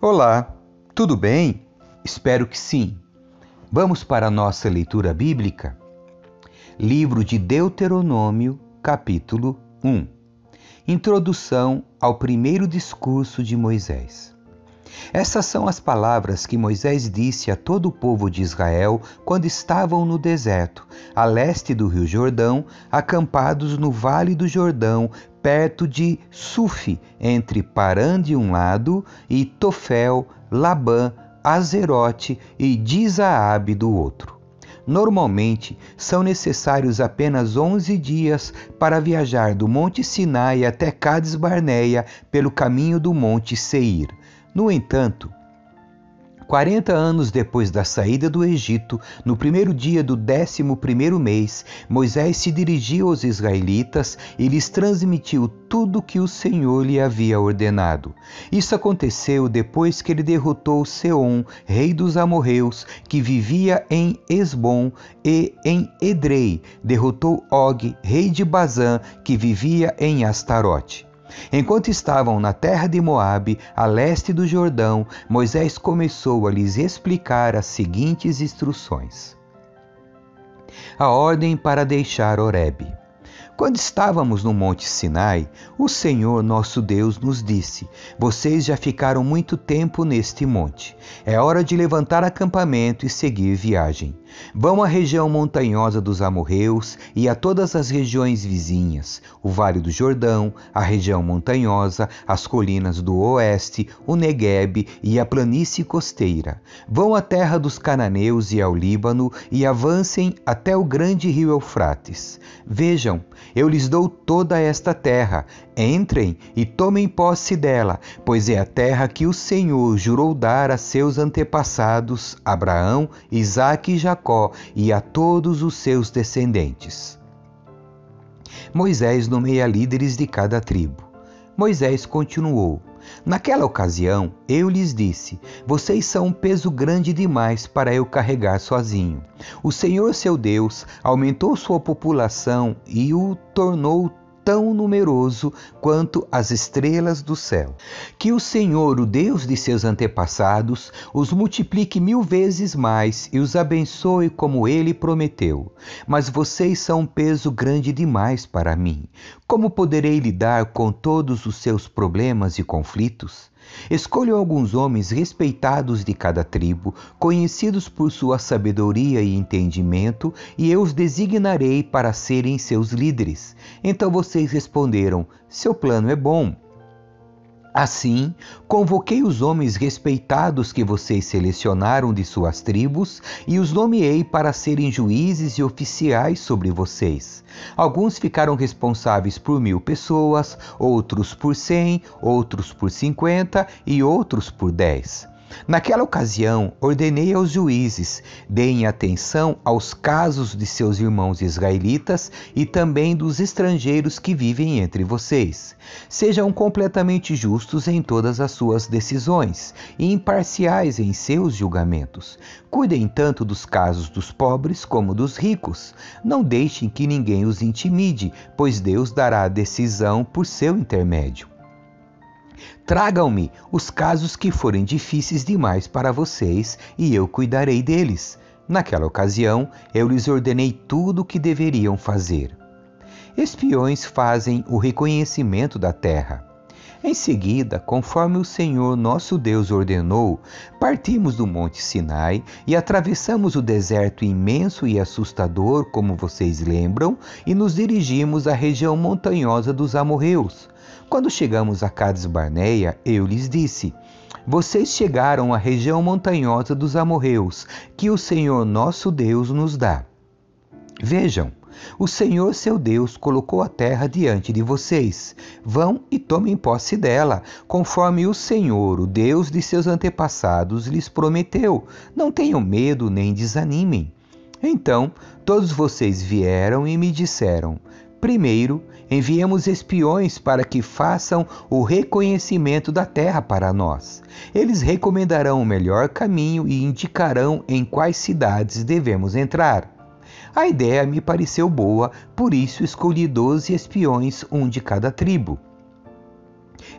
Olá, tudo bem? Espero que sim. Vamos para a nossa leitura bíblica? Livro de Deuteronômio, capítulo 1. Introdução ao primeiro discurso de Moisés. Essas são as palavras que Moisés disse a todo o povo de Israel quando estavam no deserto, a leste do rio Jordão, acampados no vale do Jordão, perto de Sufi, entre Parã de um lado e Tofel, Labã, Azerote e Dizaabe do outro. Normalmente, são necessários apenas 11 dias para viajar do Monte Sinai até Cades Barneia pelo caminho do Monte Seir. No entanto, 40 anos depois da saída do Egito, no primeiro dia do décimo primeiro mês, Moisés se dirigiu aos israelitas e lhes transmitiu tudo o que o Senhor lhe havia ordenado. Isso aconteceu depois que ele derrotou Seom, rei dos amorreus, que vivia em Esbom, e em Edrei, derrotou Og, rei de Bazã, que vivia em Astarote. Enquanto estavam na terra de Moabe, a leste do Jordão, Moisés começou a lhes explicar as seguintes instruções. A ordem para deixar Horebe. Quando estávamos no Monte Sinai, o Senhor nosso Deus nos disse: Vocês já ficaram muito tempo neste monte. É hora de levantar acampamento e seguir viagem. Vão à região montanhosa dos amorreus e a todas as regiões vizinhas, o Vale do Jordão, a região montanhosa, as colinas do oeste, o Negueb e a planície costeira. Vão à terra dos cananeus e ao Líbano e avancem até o grande rio Eufrates. Vejam, eu lhes dou toda esta terra. Entrem e tomem posse dela, pois é a terra que o Senhor jurou dar a seus antepassados, Abraão, Isaque e Jacó, e a todos os seus descendentes. Moisés nomeia líderes de cada tribo. Moisés continuou: Naquela ocasião, eu lhes disse: Vocês são um peso grande demais para eu carregar sozinho. O Senhor seu Deus aumentou sua população e o tornou tão numeroso quanto as estrelas do céu. Que o Senhor, o Deus de seus antepassados, os multiplique mil vezes mais e os abençoe como ele prometeu. Mas vocês são um peso grande demais para mim. Como poderei lidar com todos os seus problemas e conflitos? Escolho alguns homens respeitados de cada tribo, conhecidos por sua sabedoria e entendimento, e eu os designarei para serem seus líderes. Então vocês responderam: Seu plano é bom. Assim, convoquei os homens respeitados que vocês selecionaram de suas tribos e os nomeei para serem juízes e oficiais sobre vocês. Alguns ficaram responsáveis por mil pessoas, outros por cem, outros por cinquenta e outros por dez. Naquela ocasião, ordenei aos juízes: deem atenção aos casos de seus irmãos israelitas e também dos estrangeiros que vivem entre vocês. Sejam completamente justos em todas as suas decisões e imparciais em seus julgamentos. Cuidem tanto dos casos dos pobres como dos ricos. Não deixem que ninguém os intimide, pois Deus dará a decisão por seu intermédio. Tragam-me os casos que forem difíceis demais para vocês e eu cuidarei deles. Naquela ocasião, eu lhes ordenei tudo o que deveriam fazer. Espiões fazem o reconhecimento da terra. Em seguida, conforme o Senhor nosso Deus ordenou, partimos do Monte Sinai e atravessamos o deserto imenso e assustador, como vocês lembram, e nos dirigimos à região montanhosa dos amorreus. Quando chegamos a Cades Barneia, eu lhes disse: Vocês chegaram à região montanhosa dos amorreus, que o Senhor nosso Deus nos dá. Vejam, o Senhor seu Deus colocou a terra diante de vocês. Vão e tomem posse dela, conforme o Senhor, o Deus de seus antepassados, lhes prometeu. Não tenham medo nem desanimem. Então todos vocês vieram e me disseram: Primeiro, enviemos espiões para que façam o reconhecimento da terra para nós. Eles recomendarão o melhor caminho e indicarão em quais cidades devemos entrar. A ideia me pareceu boa, por isso escolhi doze espiões, um de cada tribo.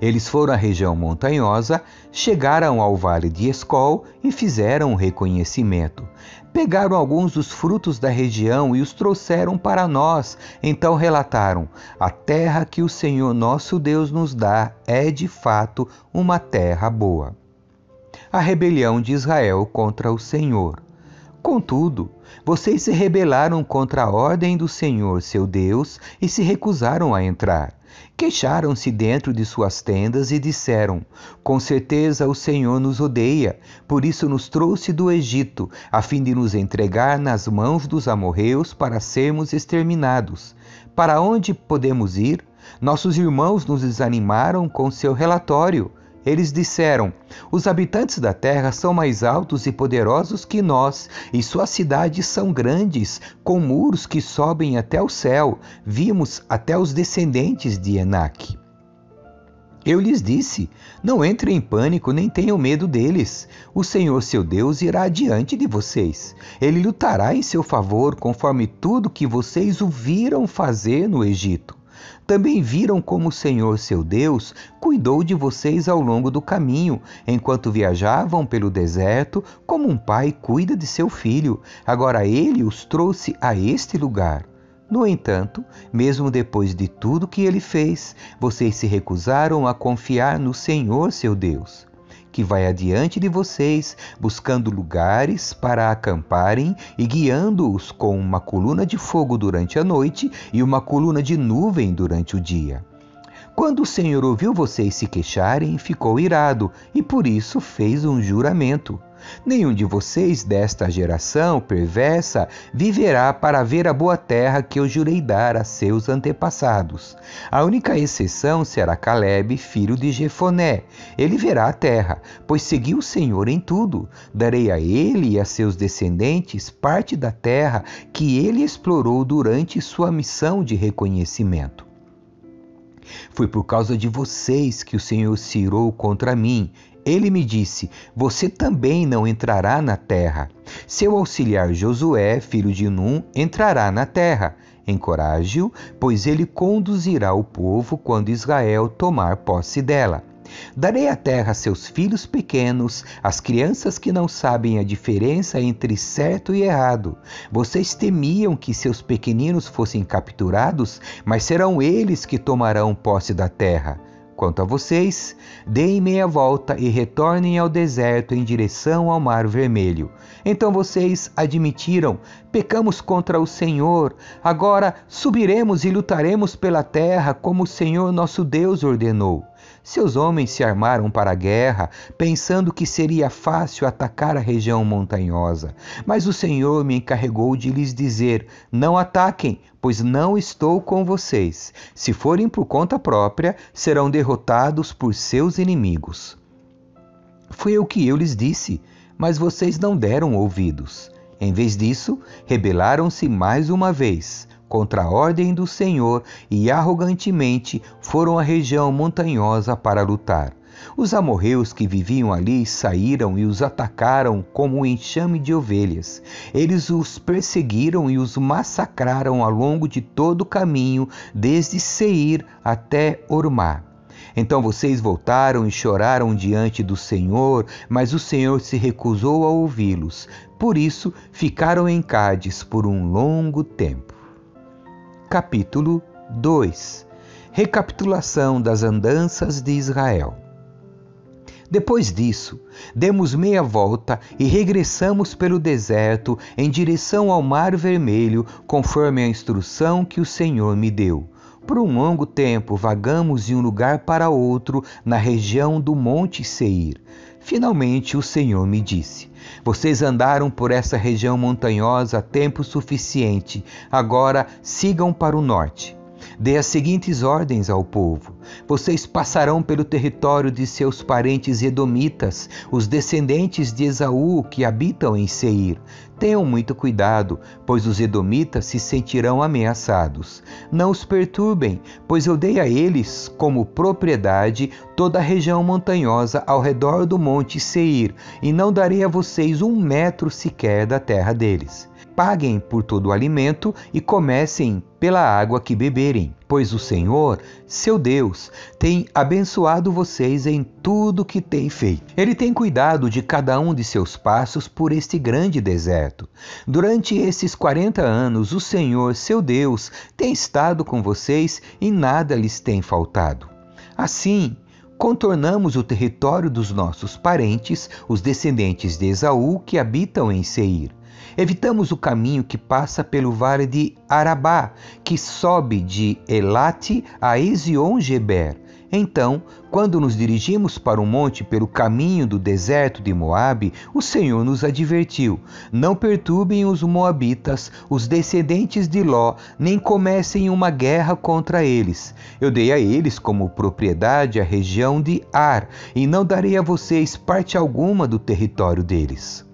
Eles foram à região montanhosa, chegaram ao vale de Escol e fizeram um reconhecimento. Pegaram alguns dos frutos da região e os trouxeram para nós. Então relataram: A terra que o Senhor nosso Deus nos dá é de fato uma terra boa. A rebelião de Israel contra o Senhor. Contudo, vocês se rebelaram contra a ordem do Senhor, seu Deus, e se recusaram a entrar. Queixaram-se dentro de suas tendas e disseram: Com certeza o Senhor nos odeia, por isso nos trouxe do Egito, a fim de nos entregar nas mãos dos amorreus para sermos exterminados. Para onde podemos ir? Nossos irmãos nos desanimaram com seu relatório. Eles disseram: Os habitantes da terra são mais altos e poderosos que nós, e suas cidades são grandes, com muros que sobem até o céu. Vimos até os descendentes de Enaque. Eu lhes disse: Não entrem em pânico, nem tenham medo deles. O Senhor seu Deus irá adiante de vocês. Ele lutará em seu favor, conforme tudo que vocês o viram fazer no Egito. Também viram como o Senhor seu Deus cuidou de vocês ao longo do caminho, enquanto viajavam pelo deserto, como um pai cuida de seu filho. Agora ele os trouxe a este lugar. No entanto, mesmo depois de tudo que ele fez, vocês se recusaram a confiar no Senhor seu Deus que vai adiante de vocês, buscando lugares para acamparem e guiando-os com uma coluna de fogo durante a noite e uma coluna de nuvem durante o dia. Quando o Senhor ouviu vocês se queixarem, ficou irado e por isso fez um juramento. Nenhum de vocês desta geração perversa viverá para ver a boa terra que eu jurei dar a seus antepassados. A única exceção será Caleb, filho de Jefoné. Ele verá a terra, pois seguiu o Senhor em tudo. Darei a ele e a seus descendentes parte da terra que ele explorou durante sua missão de reconhecimento. Foi por causa de vocês que o Senhor se irou contra mim. Ele me disse: Você também não entrará na terra. Seu auxiliar Josué, filho de Num, entrará na terra. Encoraje-o, pois ele conduzirá o povo quando Israel tomar posse dela. Darei a terra a seus filhos pequenos, às crianças que não sabem a diferença entre certo e errado. Vocês temiam que seus pequeninos fossem capturados, mas serão eles que tomarão posse da terra. Quanto a vocês, deem meia volta e retornem ao deserto em direção ao Mar Vermelho. Então vocês admitiram: pecamos contra o Senhor. Agora subiremos e lutaremos pela terra como o Senhor nosso Deus ordenou. Seus homens se armaram para a guerra, pensando que seria fácil atacar a região montanhosa. Mas o Senhor me encarregou de lhes dizer: Não ataquem, pois não estou com vocês. Se forem por conta própria, serão derrotados por seus inimigos. Foi o que eu lhes disse, mas vocês não deram ouvidos. Em vez disso, rebelaram-se mais uma vez contra a ordem do Senhor e arrogantemente foram à região montanhosa para lutar. Os amorreus que viviam ali saíram e os atacaram como um enxame de ovelhas. Eles os perseguiram e os massacraram ao longo de todo o caminho, desde Seir até Ormá. Então vocês voltaram e choraram diante do Senhor, mas o Senhor se recusou a ouvi-los. Por isso ficaram em Cádiz por um longo tempo. Capítulo 2 Recapitulação das andanças de Israel. Depois disso, demos meia volta e regressamos pelo deserto em direção ao Mar Vermelho, conforme a instrução que o Senhor me deu. Por um longo tempo vagamos de um lugar para outro na região do Monte Seir. Finalmente o Senhor me disse: Vocês andaram por essa região montanhosa tempo suficiente, agora sigam para o norte. Dê as seguintes ordens ao povo: Vocês passarão pelo território de seus parentes edomitas, os descendentes de Esaú que habitam em Seir. Tenham muito cuidado, pois os edomitas se sentirão ameaçados. Não os perturbem, pois eu dei a eles como propriedade toda a região montanhosa ao redor do monte Seir, e não darei a vocês um metro sequer da terra deles. paguem por todo o alimento e comecem pela água que beberem, pois o Senhor, seu Deus, tem abençoado vocês em tudo que tem feito. Ele tem cuidado de cada um de seus passos por este grande deserto. Durante esses 40 anos, o Senhor, seu Deus, tem estado com vocês e nada lhes tem faltado. Assim, contornamos o território dos nossos parentes, os descendentes de Esaú, que habitam em Seir. Evitamos o caminho que passa pelo vale de Arabá, que sobe de Elate a Ezion-Geber. Então, quando nos dirigimos para o monte pelo caminho do deserto de Moabe, o Senhor nos advertiu: Não perturbem os moabitas, os descendentes de Ló, nem comecem uma guerra contra eles. Eu dei a eles como propriedade a região de Ar, e não darei a vocês parte alguma do território deles.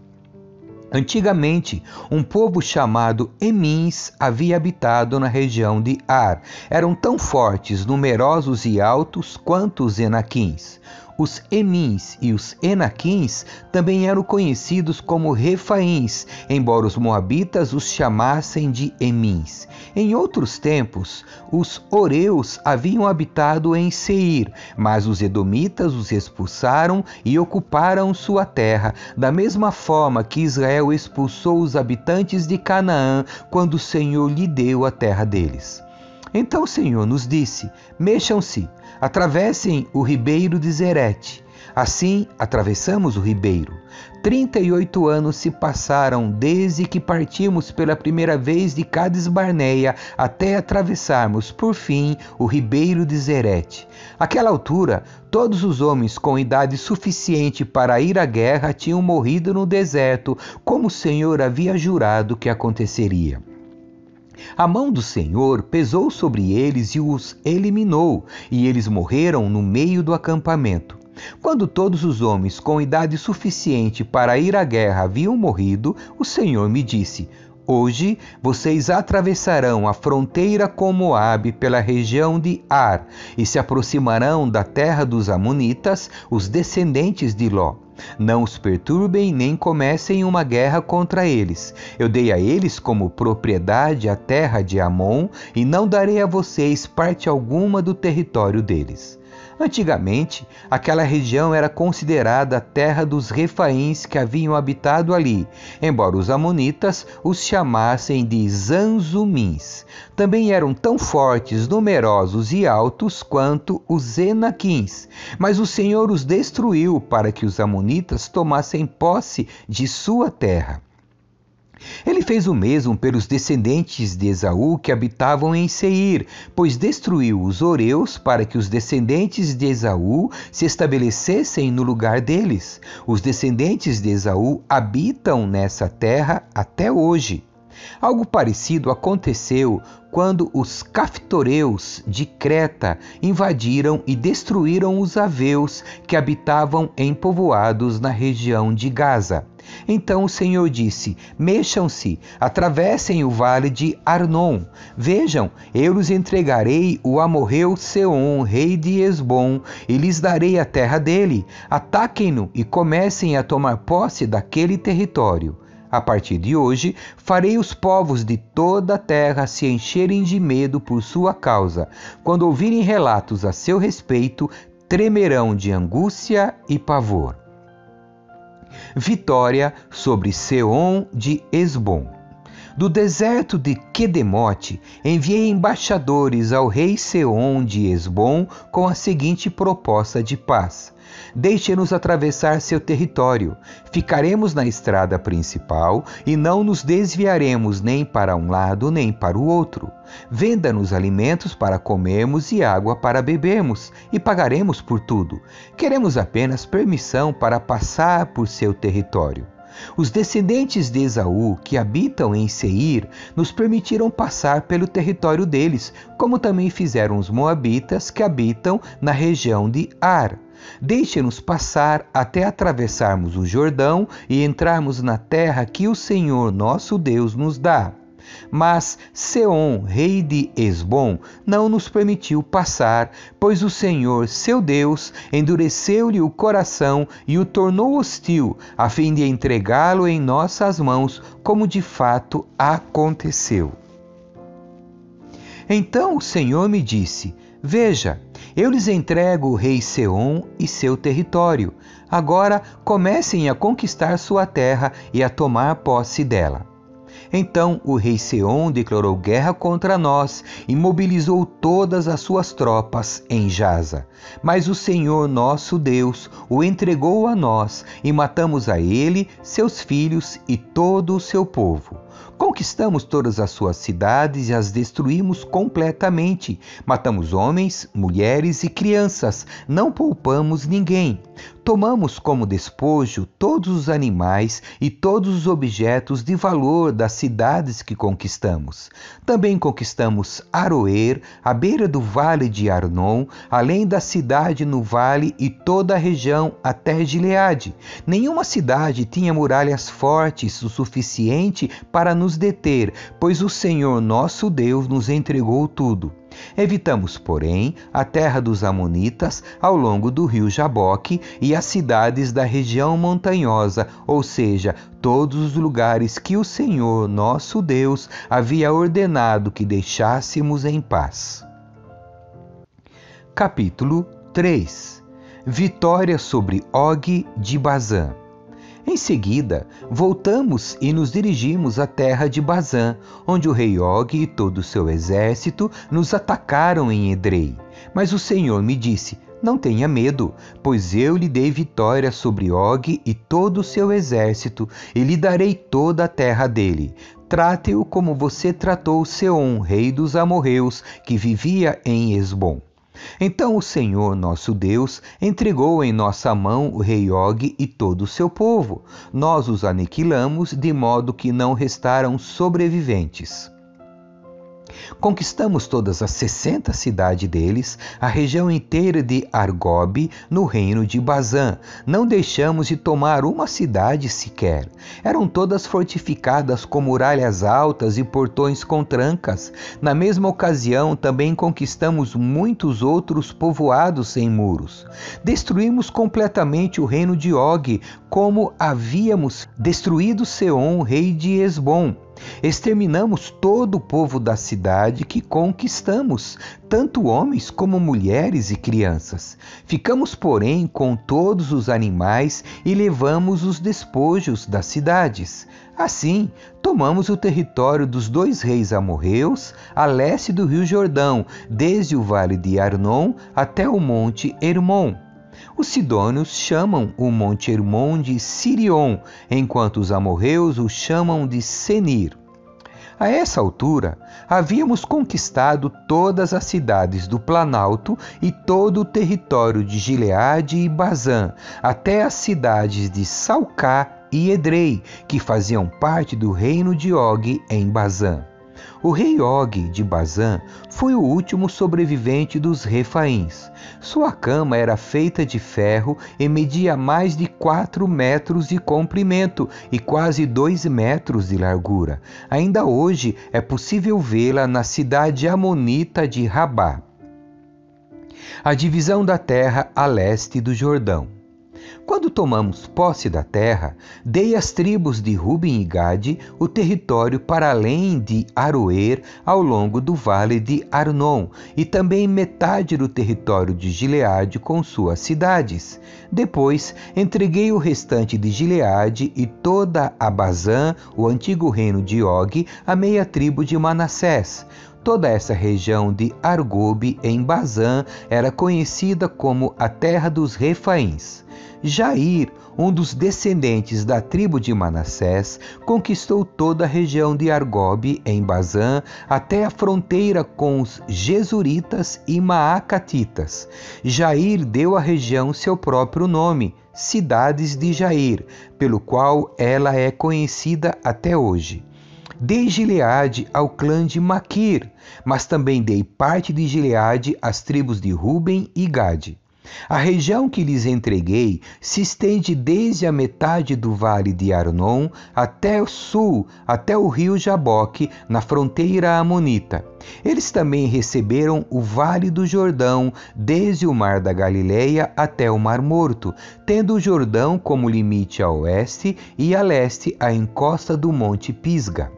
Antigamente, um povo chamado Emins havia habitado na região de Ar. Eram tão fortes, numerosos e altos quanto os Enaquins. Os Emins e os Enaquins também eram conhecidos como Refaíns, embora os moabitas os chamassem de Emins. Em outros tempos, os Oreus haviam habitado em Seir, mas os Edomitas os expulsaram e ocuparam sua terra, da mesma forma que Israel expulsou os habitantes de Canaã quando o Senhor lhe deu a terra deles. Então o Senhor nos disse: Mexam-se, atravessem o ribeiro de Zerete. Assim, atravessamos o ribeiro. Trinta e oito anos se passaram desde que partimos pela primeira vez de Cades Barneia até atravessarmos, por fim, o ribeiro de Zerete. Aquela altura, todos os homens com idade suficiente para ir à guerra tinham morrido no deserto, como o Senhor havia jurado que aconteceria. A mão do Senhor pesou sobre eles e os eliminou, e eles morreram no meio do acampamento. Quando todos os homens com idade suficiente para ir à guerra haviam morrido, o Senhor me disse: Hoje vocês atravessarão a fronteira com Moabe pela região de Ar e se aproximarão da terra dos Amonitas, os descendentes de Ló. Não os perturbem nem comecem uma guerra contra eles. Eu dei a eles como propriedade a terra de Amon e não darei a vocês parte alguma do território deles. Antigamente, aquela região era considerada a terra dos refaíns que haviam habitado ali, embora os amonitas os chamassem de Zanzumins. Também eram tão fortes, numerosos e altos quanto os Enaquins, mas o Senhor os destruiu para que os amonitas tomassem posse de sua terra. Ele fez o mesmo pelos descendentes de Esaú que habitavam em Seir, pois destruiu os Oreus para que os descendentes de Esaú se estabelecessem no lugar deles. Os descendentes de Esaú habitam nessa terra até hoje. Algo parecido aconteceu quando os caftoreus de Creta invadiram e destruíram os aveus que habitavam em povoados na região de Gaza. Então o Senhor disse: Mexam-se, atravessem o vale de Arnon. Vejam, eu lhes entregarei o amorreu Seom, rei de Esbom, e lhes darei a terra dele. Ataquem-no e comecem a tomar posse daquele território. A partir de hoje, farei os povos de toda a terra se encherem de medo por sua causa. Quando ouvirem relatos a seu respeito, tremerão de angústia e pavor. Vitória sobre Seom de Esbom. Do deserto de Quedemote, enviei embaixadores ao rei Seom de Esbom com a seguinte proposta de paz: Deixe-nos atravessar seu território. Ficaremos na estrada principal e não nos desviaremos nem para um lado nem para o outro. Venda-nos alimentos para comermos e água para bebermos, e pagaremos por tudo. Queremos apenas permissão para passar por seu território. Os descendentes de Esaú, que habitam em Seir, nos permitiram passar pelo território deles, como também fizeram os Moabitas, que habitam na região de Ar. Deixe-nos passar até atravessarmos o Jordão e entrarmos na terra que o Senhor nosso Deus nos dá. Mas Seom, rei de Esbom, não nos permitiu passar, pois o Senhor, seu Deus, endureceu-lhe o coração e o tornou hostil, a fim de entregá-lo em nossas mãos, como de fato aconteceu. Então o Senhor me disse: Veja, eu lhes entrego o rei Seom e seu território. Agora comecem a conquistar sua terra e a tomar posse dela. Então o rei Seom declarou guerra contra nós e mobilizou todas as suas tropas em Jaza. Mas o Senhor nosso Deus o entregou a nós e matamos a ele, seus filhos e todo o seu povo. Conquistamos todas as suas cidades e as destruímos completamente. Matamos homens, mulheres e crianças, não poupamos ninguém. Tomamos como despojo todos os animais e todos os objetos de valor das cidades que conquistamos. Também conquistamos Aroer, à beira do vale de Arnon, além da cidade no vale e toda a região até Gileade. Nenhuma cidade tinha muralhas fortes o suficiente para nos deter, pois o Senhor nosso Deus nos entregou tudo. Evitamos, porém, a terra dos Amonitas ao longo do rio Jaboque e as cidades da região montanhosa, ou seja, todos os lugares que o Senhor nosso Deus havia ordenado que deixássemos em paz. Capítulo 3 Vitória sobre Og de Bazã em seguida, voltamos e nos dirigimos à terra de Bazã, onde o rei Og e todo o seu exército nos atacaram em Edrei. Mas o Senhor me disse: Não tenha medo, pois eu lhe dei vitória sobre Og e todo o seu exército, e lhe darei toda a terra dele. Trate-o como você tratou Seom, rei dos amorreus, que vivia em Esbom. Então o Senhor nosso Deus entregou em nossa mão o rei Og e todo o seu povo. Nós os aniquilamos, de modo que não restaram sobreviventes. Conquistamos todas as 60 cidades deles, a região inteira de Argob, no reino de Bazã. Não deixamos de tomar uma cidade sequer. Eram todas fortificadas com muralhas altas e portões com trancas. Na mesma ocasião, também conquistamos muitos outros povoados sem muros. Destruímos completamente o reino de Og, como havíamos destruído Seom, rei de Esbom. Exterminamos todo o povo da cidade que conquistamos, tanto homens como mulheres e crianças. Ficamos, porém, com todos os animais e levamos os despojos das cidades. Assim, tomamos o território dos dois reis amorreus, a leste do rio Jordão, desde o vale de Arnon até o monte Hermon. Os sidônios chamam o Monte Hermon de Sirion, enquanto os amorreus o chamam de Senir. A essa altura, havíamos conquistado todas as cidades do Planalto e todo o território de Gileade e Bazã, até as cidades de Salcá e Edrei, que faziam parte do reino de Og em Bazã. O rei Og de Bazã foi o último sobrevivente dos refaíns. Sua cama era feita de ferro e media mais de 4 metros de comprimento e quase 2 metros de largura. Ainda hoje é possível vê-la na cidade amonita de Rabá. A divisão da terra a leste do Jordão. Quando tomamos posse da terra, dei às tribos de Ruben e Gade o território para além de Aroer, ao longo do vale de Arnon, e também metade do território de Gileade com suas cidades. Depois, entreguei o restante de Gileade e toda a Bazã, o antigo reino de Og, a meia tribo de Manassés. Toda essa região de Argobe, em Bazã, era conhecida como a terra dos Refaíns. Jair, um dos descendentes da tribo de Manassés, conquistou toda a região de Argob, em Bazã, até a fronteira com os Jesuritas e Maacatitas. Jair deu à região seu próprio nome, Cidades de Jair, pelo qual ela é conhecida até hoje. Dei Gileade ao clã de Maquir, mas também dei parte de Gileade às tribos de Ruben e Gade. A região que lhes entreguei se estende desde a metade do vale de Arnon até o sul, até o rio Jaboque, na fronteira amonita. Eles também receberam o vale do Jordão, desde o mar da Galileia até o mar Morto, tendo o Jordão como limite a oeste e a leste a encosta do monte Pisga.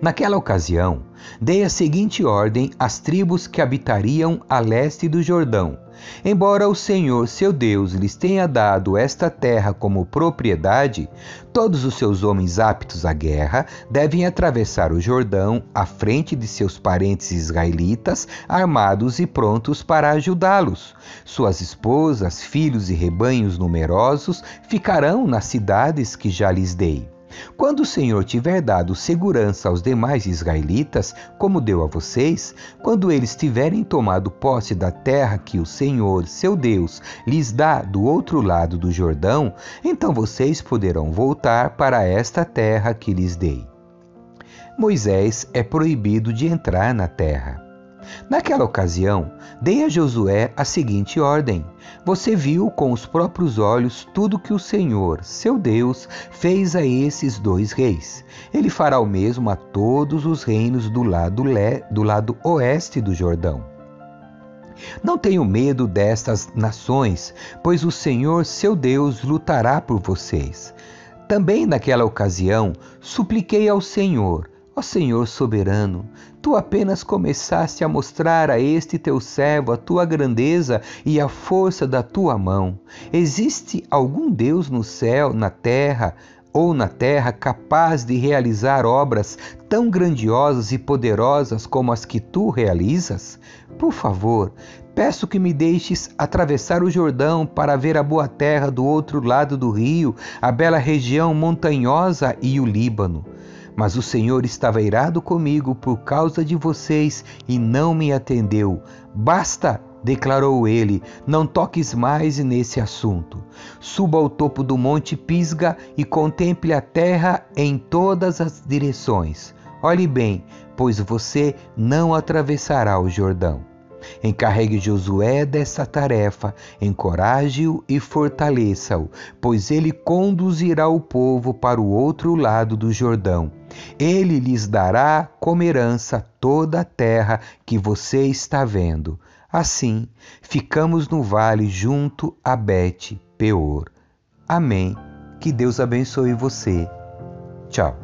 Naquela ocasião, dei a seguinte ordem às tribos que habitariam a leste do Jordão: Embora o Senhor, seu Deus, lhes tenha dado esta terra como propriedade, todos os seus homens aptos à guerra devem atravessar o Jordão à frente de seus parentes israelitas, armados e prontos para ajudá-los. Suas esposas, filhos e rebanhos numerosos ficarão nas cidades que já lhes dei. Quando o Senhor tiver dado segurança aos demais israelitas, como deu a vocês, quando eles tiverem tomado posse da terra que o Senhor, seu Deus, lhes dá do outro lado do Jordão, então vocês poderão voltar para esta terra que lhes dei. Moisés é proibido de entrar na terra. Naquela ocasião, dei a Josué a seguinte ordem: Você viu com os próprios olhos tudo que o Senhor, seu Deus, fez a esses dois reis. Ele fará o mesmo a todos os reinos do lado, le, do lado oeste do Jordão. Não tenho medo destas nações, pois o Senhor, seu Deus, lutará por vocês. Também naquela ocasião supliquei ao Senhor Ó Senhor soberano, tu apenas começaste a mostrar a este teu servo a tua grandeza e a força da tua mão. Existe algum Deus no céu, na terra ou na terra capaz de realizar obras tão grandiosas e poderosas como as que tu realizas? Por favor, Peço que me deixes atravessar o Jordão para ver a boa terra do outro lado do rio, a bela região montanhosa e o Líbano. Mas o Senhor estava irado comigo por causa de vocês e não me atendeu. Basta! declarou ele, não toques mais nesse assunto. Suba ao topo do monte Pisga e contemple a terra em todas as direções. Olhe bem, pois você não atravessará o Jordão. Encarregue Josué dessa tarefa, encoraje-o e fortaleça-o, pois ele conduzirá o povo para o outro lado do Jordão. Ele lhes dará como herança toda a terra que você está vendo. Assim, ficamos no vale junto a Bet Peor. Amém. Que Deus abençoe você. Tchau.